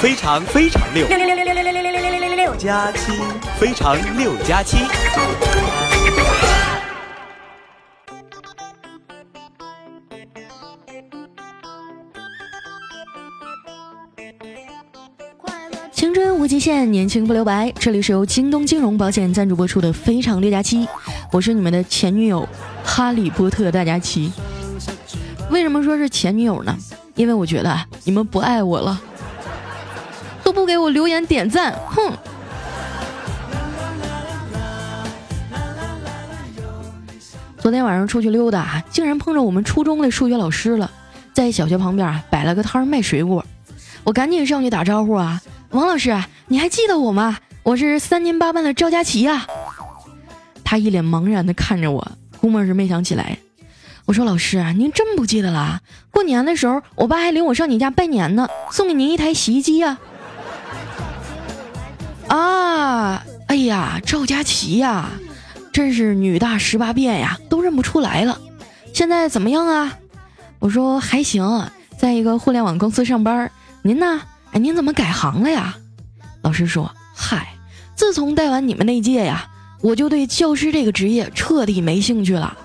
非常非常六六六六六六六六六六六六六六加七，非常六加七。青春无极限，年轻不留白。这里是由京东金融保险赞助播出的《非常六加七》，我是你们的前女友哈利波特大家七。为什么说是前女友呢？因为我觉得你们不爱我了，都不给我留言点赞，哼！昨天晚上出去溜达，竟然碰着我们初中的数学老师了，在小学旁边摆了个摊卖水果，我赶紧上去打招呼啊，王老师，你还记得我吗？我是三年八班的赵佳琪呀。他一脸茫然的看着我，估摸是没想起来。我说老师，您真不记得了？过年的时候，我爸还领我上你家拜年呢，送给您一台洗衣机呀。啊，啊哎呀，赵佳琪呀，真是女大十八变呀，都认不出来了。现在怎么样啊？我说还行，在一个互联网公司上班。您呢？哎，您怎么改行了呀？老师说，嗨，自从带完你们那届呀，我就对教师这个职业彻底没兴趣了。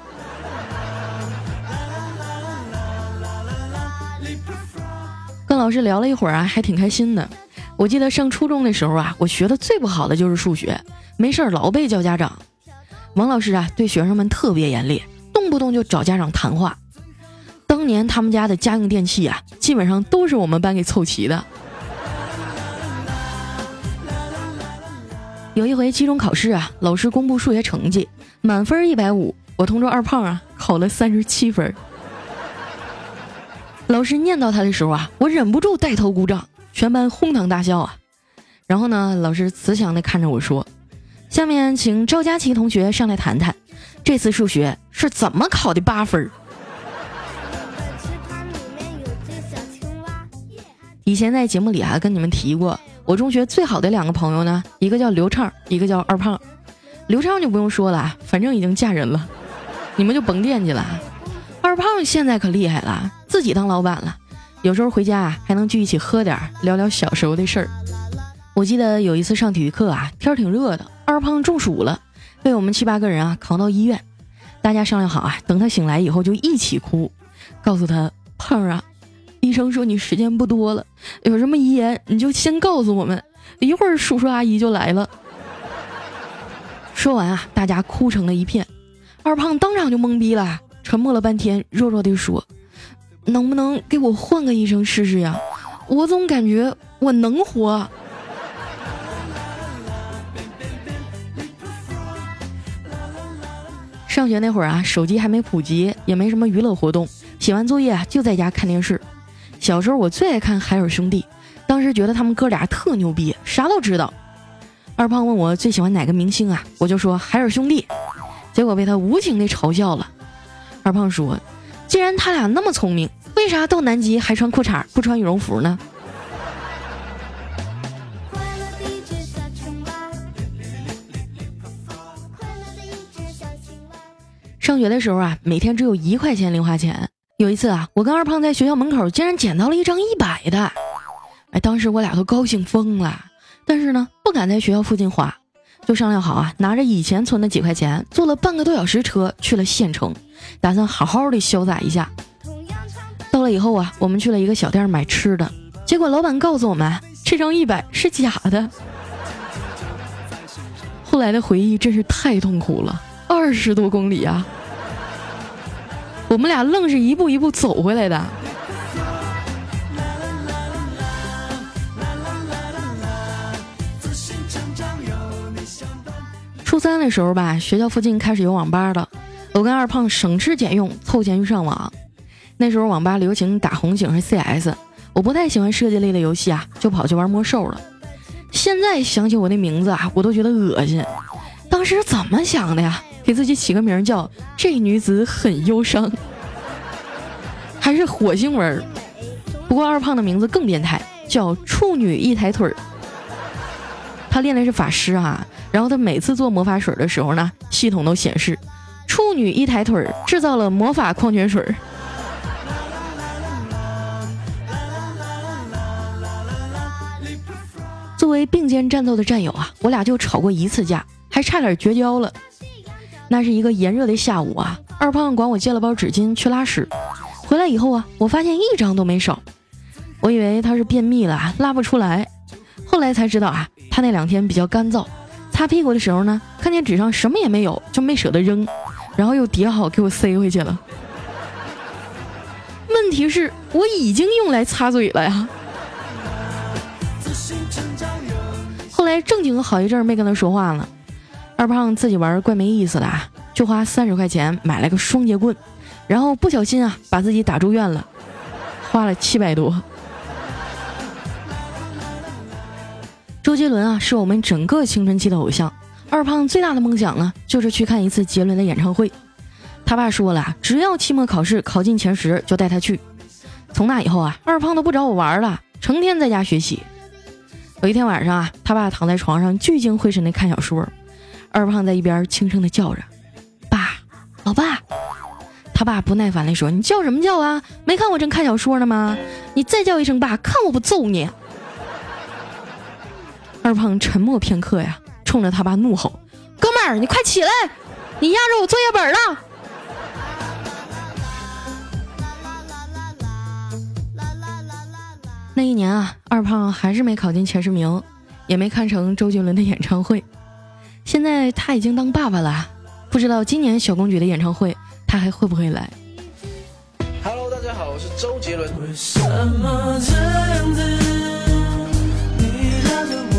跟老师聊了一会儿啊，还挺开心的。我记得上初中的时候啊，我学的最不好的就是数学，没事儿老被叫家长。王老师啊，对学生们特别严厉，动不动就找家长谈话。当年他们家的家用电器啊，基本上都是我们班给凑齐的。有一回期中考试啊，老师公布数学成绩，满分一百五，我同桌二胖啊考了三十七分。老师念叨他的时候啊，我忍不住带头鼓掌，全班哄堂大笑啊。然后呢，老师慈祥地看着我说：“下面请赵佳琪同学上来谈谈，这次数学是怎么考的八分。”以前在节目里啊，跟你们提过，我中学最好的两个朋友呢，一个叫刘畅，一个叫二胖。刘畅就不用说了，反正已经嫁人了，你们就甭惦记了。二胖现在可厉害了，自己当老板了，有时候回家啊还能聚一起喝点，聊聊小时候的事儿。我记得有一次上体育课啊，天挺热的，二胖中暑了，被我们七八个人啊扛到医院。大家商量好啊，等他醒来以后就一起哭，告诉他胖啊，医生说你时间不多了，有什么遗言你就先告诉我们，一会儿叔叔阿姨就来了。说完啊，大家哭成了一片，二胖当场就懵逼了。沉默了半天，弱弱地说：“能不能给我换个医生试试呀？我总感觉我能活。”上学那会儿啊，手机还没普及，也没什么娱乐活动，写完作业就在家看电视。小时候我最爱看海尔兄弟，当时觉得他们哥俩特牛逼，啥都知道。二胖问我最喜欢哪个明星啊，我就说海尔兄弟，结果被他无情的嘲笑了。二胖说：“既然他俩那么聪明，为啥到南极还穿裤衩不穿羽绒服呢？”上学的时候啊，每天只有一块钱零花钱。有一次啊，我跟二胖在学校门口竟然捡到了一张一百的，哎，当时我俩都高兴疯了。但是呢，不敢在学校附近花。就商量好啊，拿着以前存的几块钱，坐了半个多小时车去了县城，打算好好的潇洒一下。到了以后啊，我们去了一个小店买吃的，结果老板告诉我们这张一百是假的。后来的回忆真是太痛苦了，二十多公里啊，我们俩愣是一步一步走回来的。初三的时候吧，学校附近开始有网吧了。我跟二胖省吃俭用凑钱去上网。那时候网吧流行打红警和 CS，我不太喜欢射击类的游戏啊，就跑去玩魔兽了。现在想起我那名字啊，我都觉得恶心。当时怎么想的呀？给自己起个名叫“这女子很忧伤”，还是火星文。不过二胖的名字更变态，叫“处女一抬腿儿”。他练的是法师啊。然后他每次做魔法水的时候呢，系统都显示，处女一抬腿制造了魔法矿泉水。作为并肩战斗的战友啊，我俩就吵过一次架，还差点绝交了。那是一个炎热的下午啊，二胖管我借了包纸巾去拉屎，回来以后啊，我发现一张都没少。我以为他是便秘了，拉不出来，后来才知道啊，他那两天比较干燥，擦屁股的时候呢，看见纸上什么也没有，就没舍得扔，然后又叠好给我塞回去了。问题是，我已经用来擦嘴了呀。后来正经好一阵没跟他说话了，二胖自己玩怪没意思的，就花三十块钱买了个双节棍，然后不小心啊把自己打住院了，花了七百多。周杰伦啊是我们整个青春期的偶像，二胖最大的梦想呢就是去看一次杰伦的演唱会。他爸说了，只要期末考试考进前十就带他去。从那以后啊，二胖都不找我玩了，成天在家学习。有一天晚上啊，他爸躺在床上聚精会神的看小说，二胖在一边轻声的叫着：“爸，老爸。”他爸不耐烦的说：“你叫什么叫啊？没看我正看小说呢吗？你再叫一声爸，看我不揍你！”二胖沉默片刻呀，冲着他爸怒吼：“哥们儿，你快起来！你压着我作业本了！”那一年啊，二胖还是没考进前十名，也没看成周杰伦的演唱会。现在他已经当爸爸了，不知道今年小公举的演唱会他还会不会来？Hello，大家好，我是周杰伦。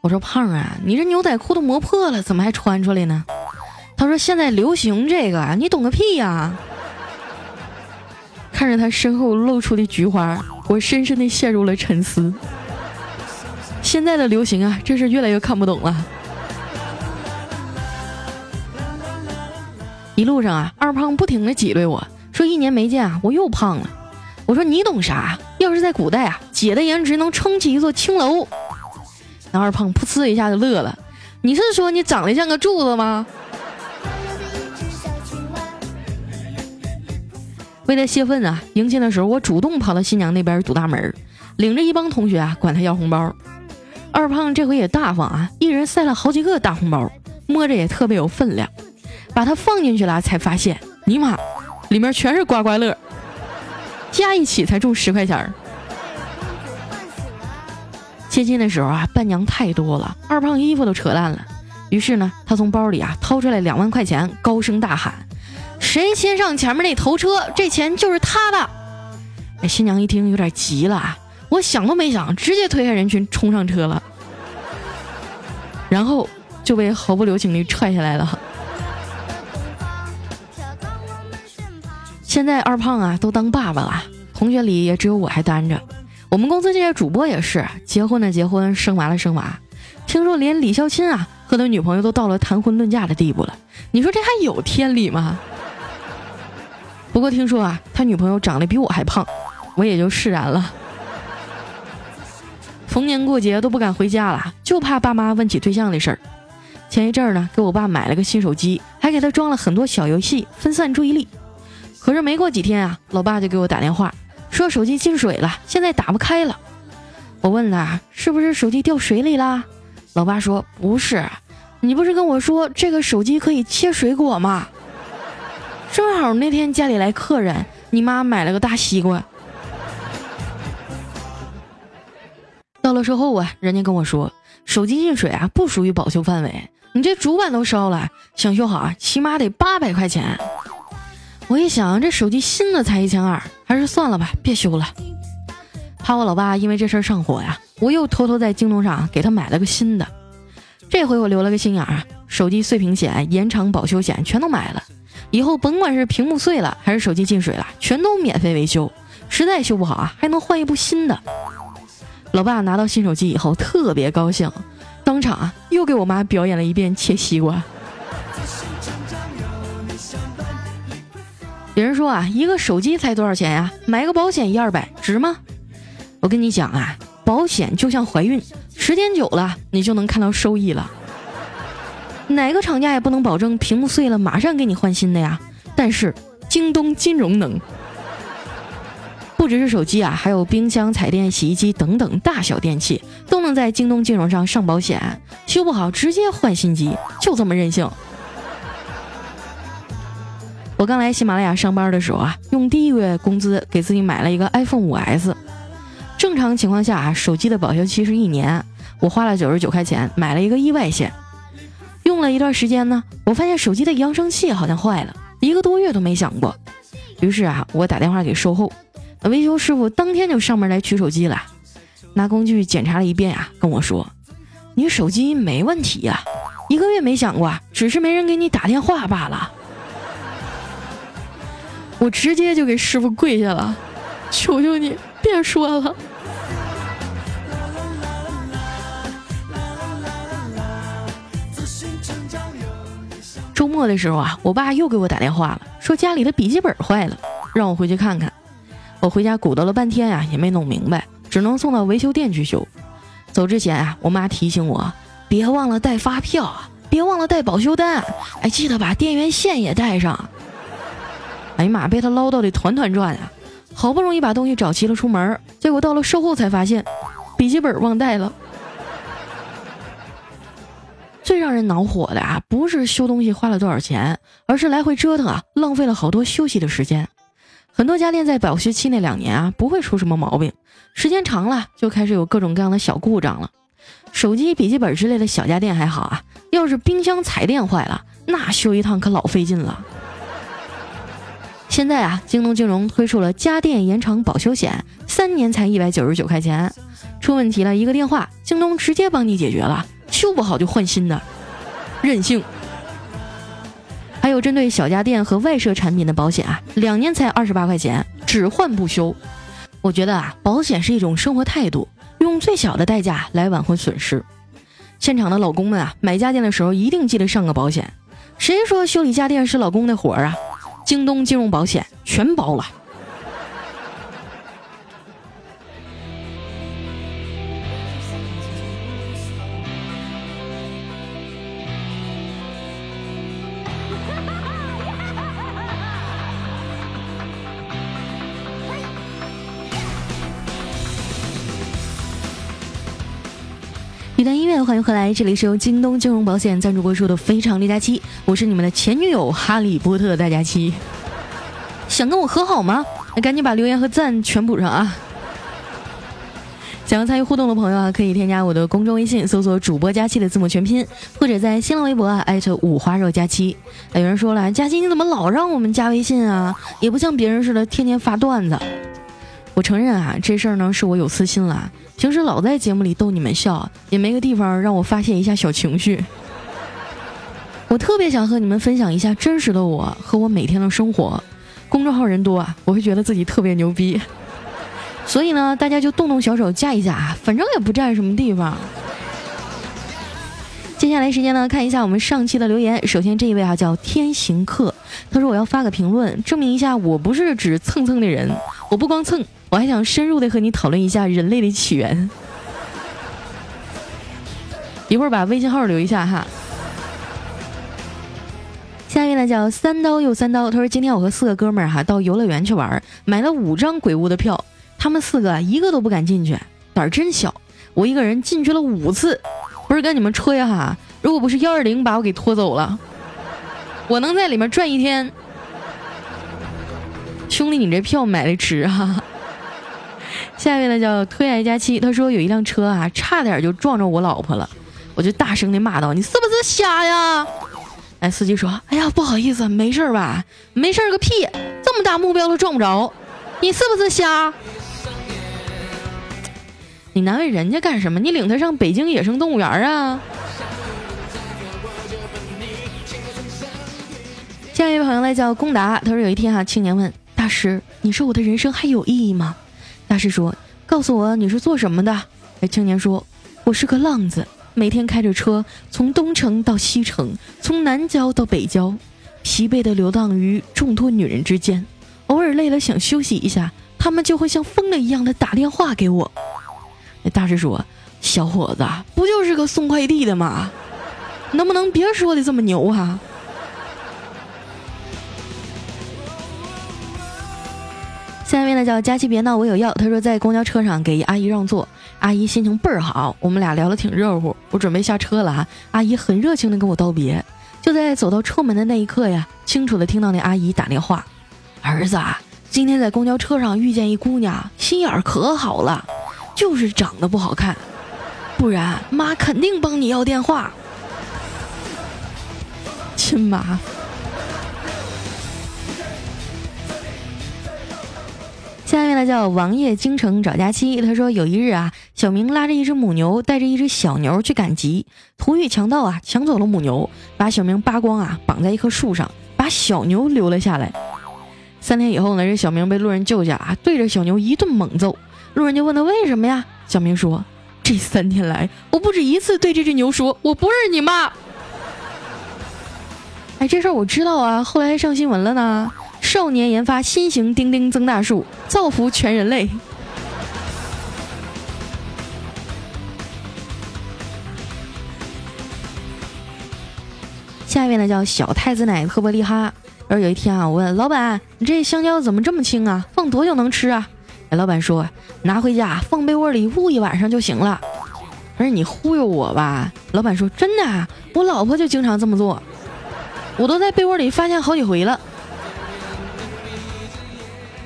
我说胖啊，你这牛仔裤都磨破了，怎么还穿出来呢？他说现在流行这个，你懂个屁呀！看着他身后露出的菊花，我深深的陷入了沉思。现在的流行啊，真是越来越看不懂了。一路上啊，二胖不停的挤兑我说：“一年没见啊，我又胖了。”我说：“你懂啥？要是在古代啊，姐的颜值能撑起一座青楼。”那二胖噗呲一下就乐了：“你是说你长得像个柱子吗？”为了泄愤啊，迎亲的时候我主动跑到新娘那边堵大门，领着一帮同学啊管他要红包。二胖这回也大方啊，一人塞了好几个大红包，摸着也特别有分量。把它放进去了，才发现，尼玛，里面全是刮刮乐，加一起才中十块钱儿。接亲的时候啊，伴娘太多了，二胖衣服都扯烂了。于是呢，他从包里啊掏出来两万块钱，高声大喊：“谁先上前面那头车，这钱就是他的。”哎，新娘一听有点急了，我想都没想，直接推开人群冲上车了，然后就被毫不留情地踹下来了。现在二胖啊都当爸爸了，同学里也只有我还单着。我们公司这些主播也是结婚的结婚，生娃的生娃。听说连李孝钦啊和他女朋友都到了谈婚论嫁的地步了，你说这还有天理吗？不过听说啊，他女朋友长得比我还胖，我也就释然了。逢年过节都不敢回家了，就怕爸妈问起对象的事儿。前一阵儿呢，给我爸买了个新手机，还给他装了很多小游戏，分散注意力。可是没过几天啊，老爸就给我打电话，说手机进水了，现在打不开了。我问他是不是手机掉水里啦？老爸说不是，你不是跟我说这个手机可以切水果吗？正好那天家里来客人，你妈买了个大西瓜。到了售后啊，人家跟我说手机进水啊不属于保修范围，你这主板都烧了，想修好啊起码得八百块钱。我一想，这手机新的才一千二，还是算了吧，别修了。怕我老爸因为这事儿上火呀，我又偷偷在京东上给他买了个新的。这回我留了个心眼儿，手机碎屏险、延长保修险全都买了。以后甭管是屏幕碎了，还是手机进水了，全都免费维修。实在修不好啊，还能换一部新的。老爸拿到新手机以后特别高兴，当场啊又给我妈表演了一遍切西瓜。有人说啊，一个手机才多少钱呀？买个保险一二百值吗？我跟你讲啊，保险就像怀孕，时间久了你就能看到收益了。哪个厂家也不能保证屏幕碎了马上给你换新的呀，但是京东金融能。不只是手机啊，还有冰箱、彩电、洗衣机等等大小电器都能在京东金融上上保险，修不好直接换新机，就这么任性。我刚来喜马拉雅上班的时候啊，用第一个月工资给自己买了一个 iPhone 5S。正常情况下啊，手机的保修期是一年，我花了九十九块钱买了一个意外险。用了一段时间呢，我发现手机的扬声器好像坏了，一个多月都没响过。于是啊，我打电话给售后，维修师傅当天就上门来取手机了，拿工具检查了一遍啊，跟我说：“你手机没问题呀，一个月没响过，只是没人给你打电话罢了。”我直接就给师傅跪下了，求求你别说了。周末的时候啊，我爸又给我打电话了，说家里的笔记本坏了，让我回去看看。我回家鼓捣了半天呀，也没弄明白，只能送到维修店去修。走之前啊，我妈提醒我别忘了带发票啊，别忘了带保修单，哎，记得把电源线也带上。哎呀妈！被他唠叨的团团转啊！好不容易把东西找齐了出门，结果到了售后才发现笔记本忘带了。最让人恼火的啊，不是修东西花了多少钱，而是来回折腾啊，浪费了好多休息的时间。很多家电在保修期那两年啊，不会出什么毛病，时间长了就开始有各种各样的小故障了。手机、笔记本之类的小家电还好啊，要是冰箱、彩电坏了，那修一趟可老费劲了。现在啊，京东金融推出了家电延长保修险，三年才一百九十九块钱，出问题了一个电话，京东直接帮你解决了，修不好就换新的，任性。还有针对小家电和外设产品的保险啊，两年才二十八块钱，只换不修。我觉得啊，保险是一种生活态度，用最小的代价来挽回损失。现场的老公们啊，买家电的时候一定记得上个保险。谁说修理家电是老公的活儿啊？京东金融保险全包了。欢迎回来，这里是由京东金融保险赞助播出的《非常六加七》，我是你们的前女友哈利波特大家七。想跟我和好吗？那赶紧把留言和赞全补上啊！想要参与互动的朋友啊，可以添加我的公众微信，搜索“主播佳期”的字母全拼，或者在新浪微博啊艾特五花肉佳期。有人说了，佳期你怎么老让我们加微信啊？也不像别人似的天天发段子。我承认啊，这事儿呢是我有私心了。平时老在节目里逗你们笑，也没个地方让我发泄一下小情绪。我特别想和你们分享一下真实的我和我每天的生活。公众号人多啊，我会觉得自己特别牛逼。所以呢，大家就动动小手加一下，反正也不占什么地方。接下来时间呢，看一下我们上期的留言。首先这一位啊叫天行客，他说我要发个评论，证明一下我不是只蹭蹭的人，我不光蹭。我还想深入的和你讨论一下人类的起源，一会儿把微信号留一下哈。下一位呢叫三刀又三刀，他说今天我和四个哥们儿哈到游乐园去玩，买了五张鬼屋的票，他们四个一个都不敢进去，胆儿真小。我一个人进去了五次，不是跟你们吹哈，如果不是幺二零把我给拖走了，我能在里面转一天。兄弟，你这票买的值哈。下一位呢叫推爱佳期，他说有一辆车啊，差点就撞着我老婆了，我就大声的骂道：“你是不是瞎呀？”哎，司机说：“哎呀，不好意思，没事吧？没事个屁，这么大目标都撞不着，你是不是瞎？你难为人家干什么？你领他上北京野生动物园啊？”下一位朋友呢叫龚达，他说有一天哈，青年问大师：“你说我的人生还有意义吗？”大师说：“告诉我你是做什么的？”哎，青年说：“我是个浪子，每天开着车从东城到西城，从南郊到北郊，疲惫的流荡于众多女人之间。偶尔累了想休息一下，他们就会像疯了一样的打电话给我。那大师说：“小伙子，不就是个送快递的吗？能不能别说的这么牛啊？”下面呢叫佳琪别闹，我有药。他说在公交车上给阿姨让座，阿姨心情倍儿好，我们俩聊得挺热乎。我准备下车了哈，阿姨很热情的跟我道别。就在走到车门的那一刻呀，清楚的听到那阿姨打电话：“儿子，啊，今天在公交车上遇见一姑娘，心眼儿可好了，就是长得不好看，不然妈肯定帮你要电话。”亲妈。下面呢叫王爷京城找佳期。他说有一日啊，小明拉着一只母牛，带着一只小牛去赶集，途遇强盗啊，抢走了母牛，把小明扒光啊，绑在一棵树上，把小牛留了下来。三天以后呢，这小明被路人救下啊，对着小牛一顿猛揍。路人就问他为什么呀？小明说：这三天来，我不止一次对这只牛说，我不是你妈。哎，这事儿我知道啊，后来还上新闻了呢。少年研发新型钉钉增大术，造福全人类。下一位呢叫小太子奶特别厉害。然后有一天啊，我问老板：“你这香蕉怎么这么轻啊？放多久能吃啊？”，老板说：“拿回家放被窝里捂一晚上就行了。”我说：“你忽悠我吧？”老板说：“真的，我老婆就经常这么做，我都在被窝里发现好几回了。”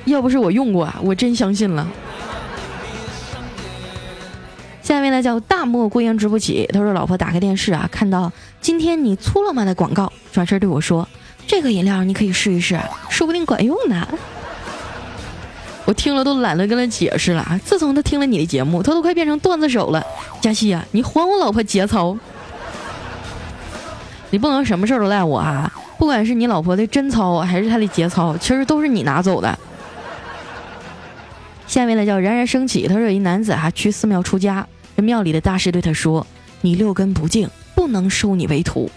要不是我用过啊，我真相信了。下面呢叫大漠孤烟直不起，他说老婆打开电视啊，看到今天你粗了吗的广告，转身对我说：“这个饮料你可以试一试，说不定管用呢。”我听了都懒得跟他解释了。自从他听了你的节目，他都快变成段子手了。佳琪啊，你还我老婆节操！你不能什么事儿都赖我啊！不管是你老婆的贞操还是她的节操，其实都是你拿走的。下面呢叫冉冉升起，他说有一男子哈去寺庙出家，这庙里的大师对他说：“你六根不净，不能收你为徒。”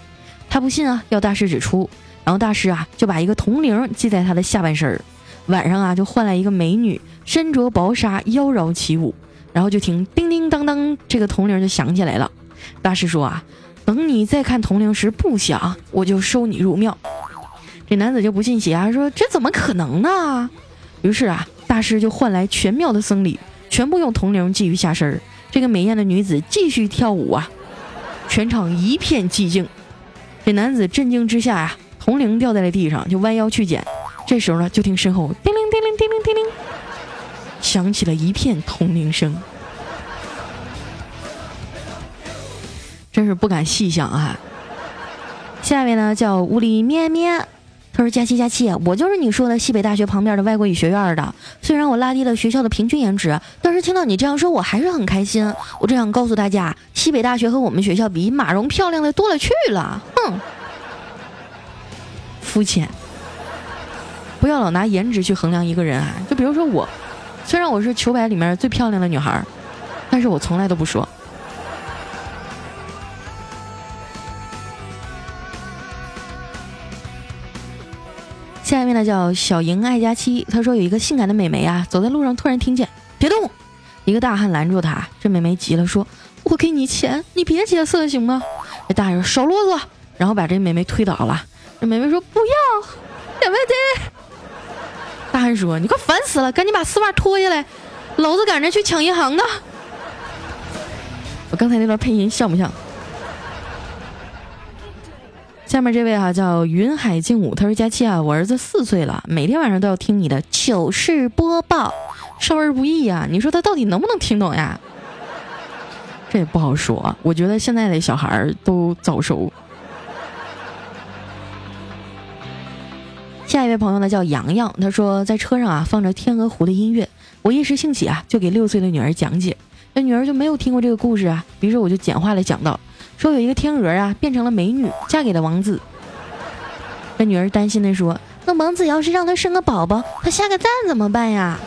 他不信啊，要大师指出。然后大师啊就把一个铜铃系在他的下半身儿，晚上啊就换来一个美女，身着薄纱，妖娆起舞。然后就听叮叮当当，这个铜铃就响起来了。大师说啊，等你再看铜铃时不响，我就收你入庙。这男子就不信邪啊，说这怎么可能呢？于是啊。大师就唤来全庙的僧侣，全部用铜铃系于下身。这个美艳的女子继续跳舞啊，全场一片寂静。这男子震惊之下呀，铜铃掉在了地上，就弯腰去捡。这时候呢，就听身后叮铃叮铃叮铃叮铃，响起了一片铜铃声。真是不敢细想啊。下面呢，叫屋里咩咩。他说：“佳期，佳期，我就是你说的西北大学旁边的外国语学院的。虽然我拉低了学校的平均颜值，但是听到你这样说，我还是很开心。我只想告诉大家，西北大学和我们学校比，马蓉漂亮的多了去了。哼，肤浅，不要老拿颜值去衡量一个人啊。就比如说我，虽然我是球百里面最漂亮的女孩，但是我从来都不说。”呢叫小莹爱佳期，他说有一个性感的美眉啊，走在路上突然听见别动，一个大汉拦住她，这美眉急了说：“我给你钱，你别劫色行吗？”这大汉说：“少啰嗦。”然后把这美眉推倒了。这美眉说：“不要，别别大汉说：“你快烦死了，赶紧把丝袜脱下来，老子赶着去抢银行呢。”我刚才那段配音像不像？下面这位哈叫云海静武，他说：“佳期啊，我儿子四岁了，每天晚上都要听你的糗事播报，少儿不宜啊。你说他到底能不能听懂呀？这也不好说。我觉得现在的小孩儿都早熟。”下一位朋友呢叫洋洋，他说在车上啊放着天鹅湖的音乐，我一时兴起啊就给六岁的女儿讲解，那女儿就没有听过这个故事啊，于是我就简化了讲到。说有一个天鹅啊，变成了美女，嫁给了王子。这女儿担心的说：“那王子要是让他生个宝宝，他下个蛋怎么办呀？”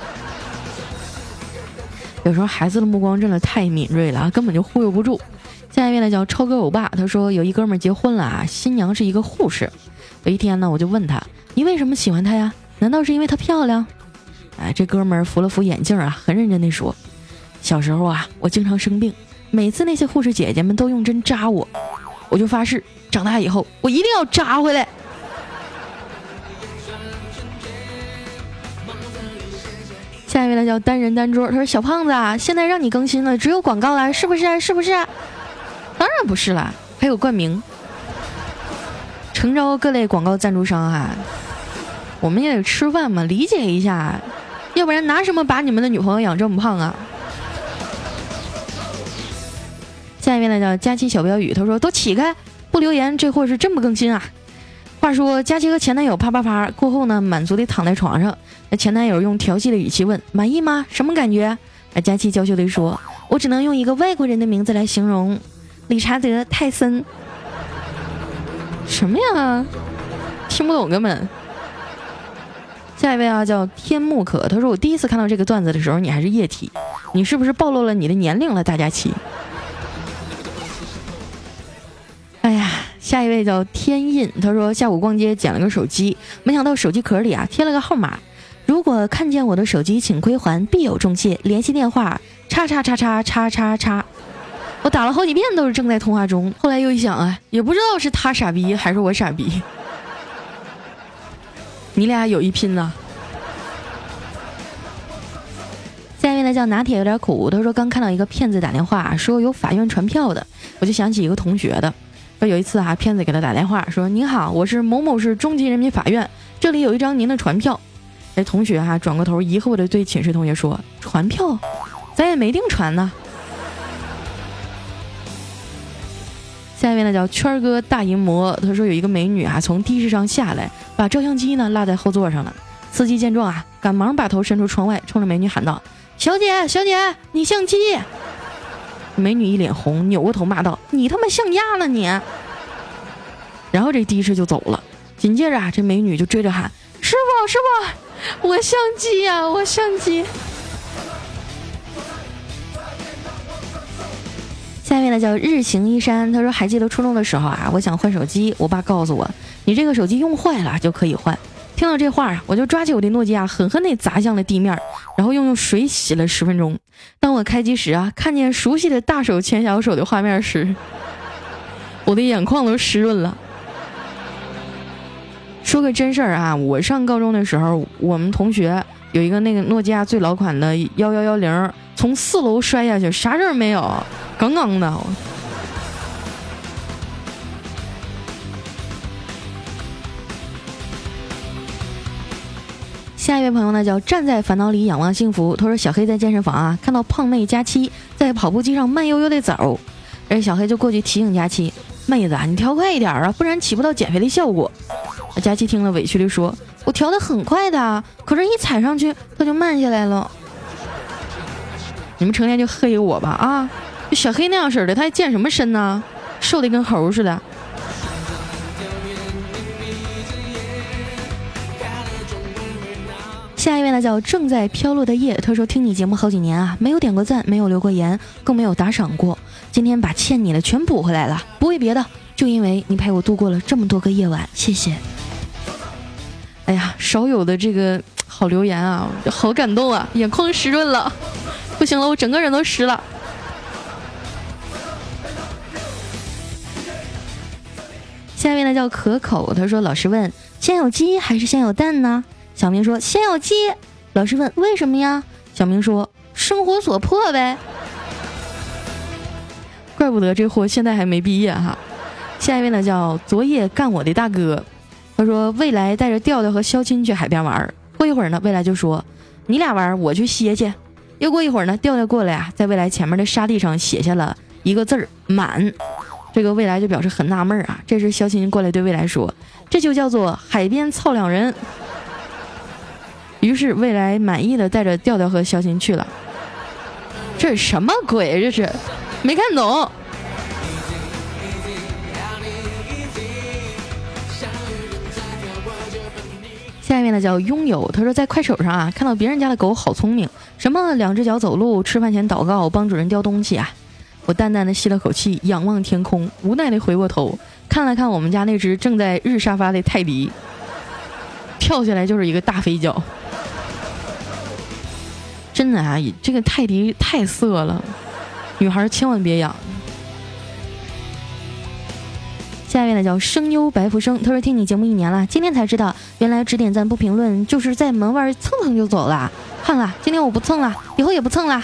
有时候孩子的目光真的太敏锐了，根本就忽悠不住。下一位呢叫超哥欧巴，他说有一哥们结婚了啊，新娘是一个护士。有一天呢，我就问他，你为什么喜欢她呀？难道是因为她漂亮？哎，这哥们儿扶了扶眼镜啊，很认真地说，小时候啊，我经常生病，每次那些护士姐姐们都用针扎我，我就发誓，长大以后我一定要扎回来。下一位呢叫单人单桌，他说小胖子啊，现在让你更新了，只有广告了，是不是？是不是？当然不是了，还有冠名。诚招各类广告赞助商啊，我们也得吃饭嘛，理解一下，要不然拿什么把你们的女朋友养这么胖啊？下一位呢叫佳期小标语，他说都起开，不留言，这货是真不更新啊。话说佳期和前男友啪啪啪过后呢，满足的躺在床上，那前男友用调戏的语气问满意吗？什么感觉？那佳期娇羞的说，我只能用一个外国人的名字来形容，理查德泰森。什么呀？听不懂根本。下一位啊，叫天目可，他说我第一次看到这个段子的时候，你还是液体，你是不是暴露了你的年龄了？大家齐。下一位叫天印，他说下午逛街捡了个手机，没想到手机壳里啊贴了个号码，如果看见我的手机，请归还，必有重谢。联系电话：叉叉叉叉叉叉叉。我打了好几遍都是正在通话中，后来又一想啊，也不知道是他傻逼还是我傻逼，你俩有一拼呐。下一位呢叫拿铁有点苦，他说刚看到一个骗子打电话说有法院传票的，我就想起一个同学的，有一次哈骗子给他打电话说您好，我是某某市中级人民法院，这里有一张您的传票。哎，同学哈转过头疑惑的对寝室同学说传票，咱也没订船呢。下一位呢叫圈哥大淫魔，他说有一个美女啊从的士上下来，把照相机呢落在后座上了。司机见状啊，赶忙把头伸出窗外，冲着美女喊道：“小姐，小姐，你相机！”美女一脸红，扭过头骂道：“你他妈像鸭了你！”然后这的士就走了。紧接着啊，这美女就追着喊：“师傅，师傅，我相机呀，我相机！”下面呢叫日行一山，他说还记得初中的时候啊，我想换手机，我爸告诉我，你这个手机用坏了就可以换。听到这话，我就抓起我的诺基亚，狠狠地砸向了地面，然后又用水洗了十分钟。当我开机时啊，看见熟悉的大手牵小手的画面时，我的眼眶都湿润了。说个真事儿啊，我上高中的时候，我们同学有一个那个诺基亚最老款的幺幺幺零，从四楼摔下去，啥事儿没有。杠杠的。下一位朋友呢，叫站在烦恼里仰望幸福。他说：“小黑在健身房啊，看到胖妹佳期在跑步机上慢悠悠的走，而小黑就过去提醒佳期：妹子啊，你调快一点啊，不然起不到减肥的效果。”佳期听了委屈的说：“我调的很快的，可是一踩上去，它就慢下来了。你们成天就黑我吧啊！”就小黑那样式的，他还健什么身呢？瘦的跟猴似的。下一位呢，叫正在飘落的叶。他说听你节目好几年啊，没有点过赞，没有留过言，更没有打赏过。今天把欠你的全补回来了，不为别的，就因为你陪我度过了这么多个夜晚，谢谢。哎呀，少有的这个好留言啊，好感动啊，眼眶湿润了。不行了，我整个人都湿了。下面呢叫可口，他说：“老师问，先有鸡还是先有蛋呢？”小明说：“先有鸡。”老师问：“为什么呀？”小明说：“生活所迫呗。”怪不得这货现在还没毕业哈。下一位呢叫昨夜干我的大哥，他说：“未来带着调调和肖钦去海边玩。”过一会儿呢，未来就说：“你俩玩，我去歇去。”又过一会儿呢，调调过来啊，在未来前面的沙地上写下了一个字儿“满”。这个未来就表示很纳闷啊，这时肖钦过来对未来说：“这就叫做海边操两人。”于是未来满意的带着调调和肖钦去了。这是什么鬼？这是没看懂。下面呢叫拥有，他说在快手上啊看到别人家的狗好聪明，什么两只脚走路，吃饭前祷告，帮主人叼东西啊。我淡淡的吸了口气，仰望天空，无奈的回过头，看了看我们家那只正在日沙发的泰迪，跳下来就是一个大飞脚。真的啊，这个泰迪太色了，女孩千万别养。下一位呢叫声优白福生，他说听你节目一年了，今天才知道原来只点赞不评论就是在门外蹭蹭就走了。看了，今天我不蹭了，以后也不蹭了。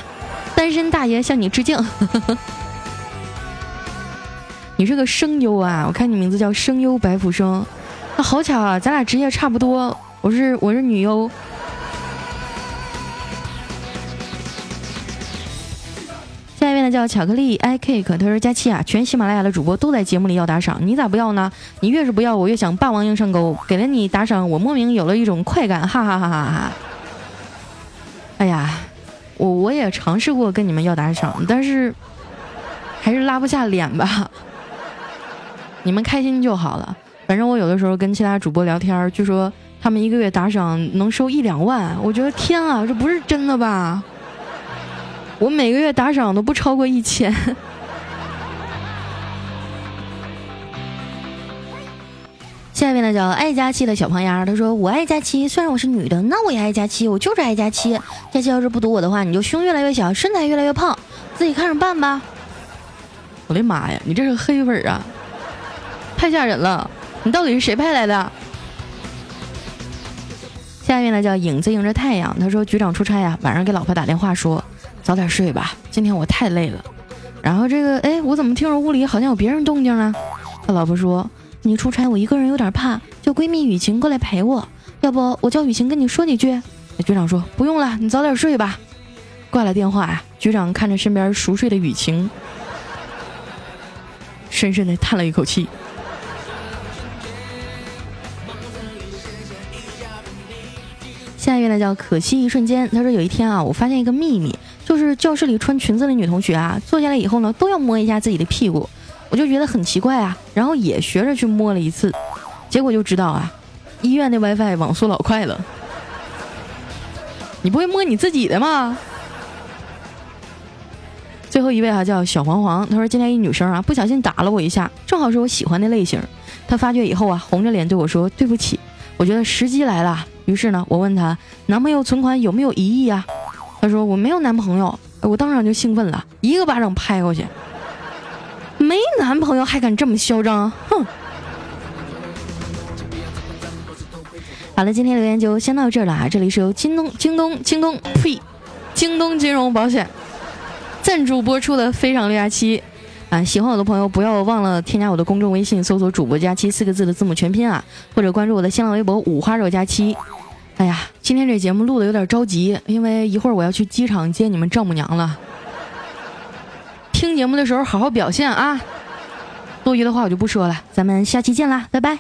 单身大爷向你致敬。你是个声优啊？我看你名字叫声优白福生，那好巧啊，咱俩职业差不多。我是我是女优。一位呢叫巧克力 i cake，他说佳期啊，全喜马拉雅的主播都在节目里要打赏，你咋不要呢？你越是不要，我越想霸王硬上钩。给了你打赏，我莫名有了一种快感，哈哈哈哈哈！哎呀，我我也尝试过跟你们要打赏，但是还是拉不下脸吧。你们开心就好了。反正我有的时候跟其他主播聊天，据说他们一个月打赏能收一两万，我觉得天啊，这不是真的吧？我每个月打赏都不超过一千。下面呢叫爱佳期的小胖丫，他说：“我爱佳期，虽然我是女的，那我也爱佳期，我就是爱佳期。佳期要是不堵我的话，你就胸越来越小，身材越来越胖，自己看着办吧。”我的妈呀，你这是黑粉啊！太吓人了！你到底是谁派来的？下面呢叫影子迎着太阳，他说：“局长出差呀，晚上给老婆打电话说。”早点睡吧，今天我太累了。然后这个，哎，我怎么听着屋里好像有别人动静呢？他老婆说：“你出差，我一个人有点怕，叫闺蜜雨晴过来陪我。要不我叫雨晴跟你说几句？”局长说：“不用了，你早点睡吧。”挂了电话呀，局长看着身边熟睡的雨晴，深深的叹了一口气。下一位呢叫可惜一瞬间，他说有一天啊，我发现一个秘密。就是教室里穿裙子的女同学啊，坐下来以后呢，都要摸一下自己的屁股，我就觉得很奇怪啊，然后也学着去摸了一次，结果就知道啊，医院的 WiFi 网速老快了。你不会摸你自己的吗？最后一位啊，叫小黄黄，他说今天一女生啊，不小心打了我一下，正好是我喜欢的类型。他发觉以后啊，红着脸对我说对不起，我觉得时机来了。于是呢，我问他男朋友存款有没有一亿啊？他说我没有男朋友，我当场就兴奋了，一个巴掌拍过去。没男朋友还敢这么嚣张？哼！好了，今天留言就先到这儿了啊！这里是由京东、京东、京东呸，京东金融保险赞助播出的《非常六加七》啊！喜欢我的朋友不要忘了添加我的公众微信，搜索“主播加七”四个字的字母全拼啊，或者关注我的新浪微博“五花肉加七”。哎呀，今天这节目录的有点着急，因为一会儿我要去机场接你们丈母娘了。听节目的时候好好表现啊！多余的话我就不说了，咱们下期见啦，拜拜。